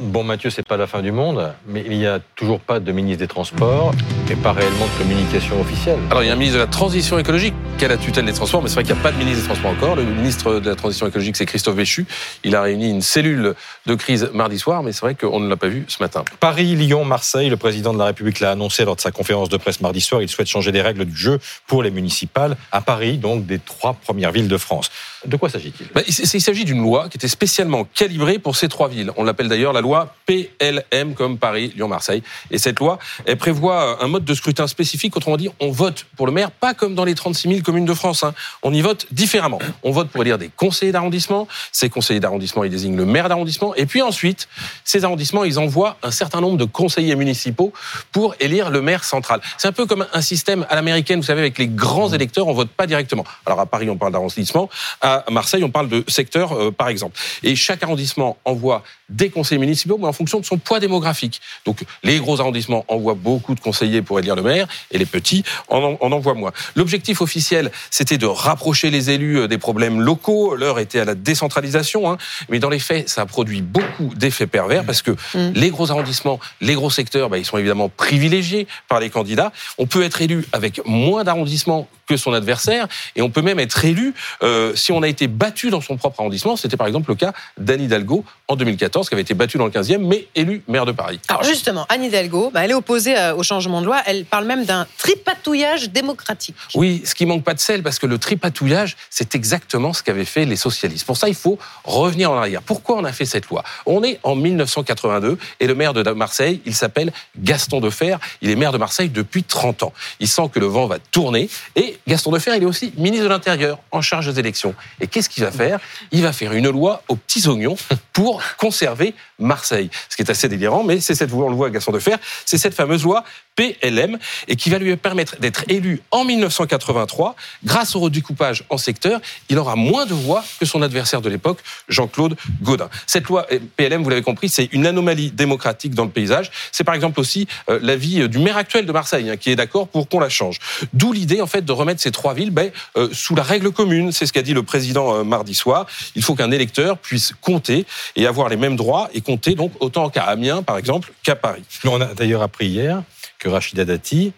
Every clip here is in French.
Bon, Mathieu, c'est pas la fin du monde, mais il n'y a toujours pas de ministre des Transports et pas réellement de communication officielle. Alors, il y a un ministre de la Transition écologique qui a la tutelle des transports, mais c'est vrai qu'il n'y a pas de ministre des Transports encore. Le ministre de la Transition écologique, c'est Christophe Béchu. Il a réuni une cellule de crise mardi soir, mais c'est vrai qu'on ne l'a pas vu ce matin. Paris, Lyon, Marseille, le président de la République l'a annoncé lors de sa conférence de presse mardi soir. Il souhaite changer les règles du jeu pour les municipales à Paris, donc des trois premières villes de France. De quoi s'agit-il? Bah, Il s'agit d'une loi qui était spécialement calibrée pour ces trois villes. On l'appelle d'ailleurs la loi PL LM comme Paris, Lyon, Marseille. Et cette loi, elle prévoit un mode de scrutin spécifique. Autrement dit, on vote pour le maire, pas comme dans les 36 000 communes de France. Hein. On y vote différemment. On vote pour élire des conseillers d'arrondissement. Ces conseillers d'arrondissement, ils désignent le maire d'arrondissement. Et puis ensuite, ces arrondissements, ils envoient un certain nombre de conseillers municipaux pour élire le maire central. C'est un peu comme un système à l'américaine, vous savez, avec les grands électeurs, on vote pas directement. Alors à Paris, on parle d'arrondissement. À Marseille, on parle de secteur, euh, par exemple. Et chaque arrondissement envoie des conseillers municipaux, mais en fonction de son poids démographique. Donc les gros arrondissements envoient beaucoup de conseillers pour élire le maire, et les petits en, en envoient moins. L'objectif officiel, c'était de rapprocher les élus euh, des problèmes locaux. L'heure était à la décentralisation, hein. mais dans les faits, ça a produit beaucoup d'effets pervers parce que mmh. les gros arrondissements, les gros secteurs, bah, ils sont évidemment privilégiés par les candidats. On peut être élu avec moins d'arrondissements que son adversaire, et on peut même être élu euh, si on a été battu dans son propre arrondissement. C'était par exemple le cas d'Anne Hidalgo en 2014, qui avait été battue dans le 15e, mais élue maire de Paris. Alors justement, Anne Hidalgo, bah, elle est opposée euh, au changement de loi. Elle parle même d'un tripatouillage démocratique. Oui, ce qui manque pas de sel, parce que le tripatouillage, c'est exactement ce qu'avaient fait les socialistes. Pour ça, il faut revenir en arrière. Pourquoi on a fait cette loi? On est en 1982 et le maire de Marseille, il s'appelle Gaston Defer. Il est maire de Marseille depuis 30 ans. Il sent que le vent va tourner et Gaston Defer, il est aussi ministre de l'Intérieur, en charge des élections. Et qu'est-ce qu'il va faire? Il va faire une loi aux petits oignons pour conserver Marseille. Ce qui est assez délirant, mais c'est cette loi, on le voit à Gaston Defer, c'est cette fameuse loi PLM et qui va lui permettre d'être élu en 1983 grâce au redécoupage en secteur. Il aura moins de voix que son adversaire de l'époque, Jean-Claude Gaudin. Cette loi PLM, vous l'avez compris, c'est une anomalie démocratique dans le paysage. C'est par exemple aussi euh, l'avis euh, du maire actuel de Marseille hein, qui est d'accord pour qu'on la change. D'où l'idée en fait de remettre ces trois villes ben, euh, sous la règle commune. C'est ce qu'a dit le président mardi soir. Il faut qu'un électeur puisse compter et avoir les mêmes droits et compter donc autant qu'à Amiens par exemple qu'à Paris. On a d'ailleurs appris hier que Rachida Dati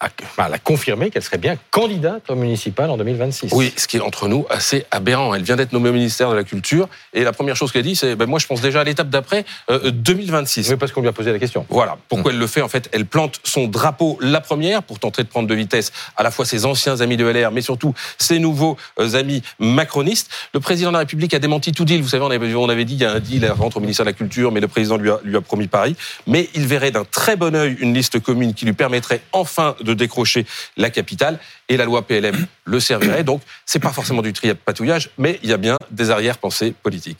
elle a confirmé qu'elle serait bien candidate au municipal en 2026. Oui, ce qui est entre nous assez aberrant. Elle vient d'être nommée au ministère de la Culture et la première chose qu'elle dit, c'est ben moi je pense déjà à l'étape d'après 2026. Euh, oui, parce qu'on lui a posé la question. Voilà. Pourquoi hmm. elle le fait? En fait, elle plante son drapeau la première pour tenter de prendre de vitesse à la fois ses anciens amis de LR, mais surtout ses nouveaux euh, amis macronistes. Le président de la République a démenti tout deal. Vous savez, on avait, on avait dit il y a un deal, elle rentre au ministère de la Culture, mais le président lui a, lui a promis Paris. Mais il verrait d'un très bon œil une liste commune qui lui permettrait enfin de de décrocher la capitale et la loi PLM le servirait. Donc, c'est pas forcément du patouillage, mais il y a bien des arrière-pensées politiques.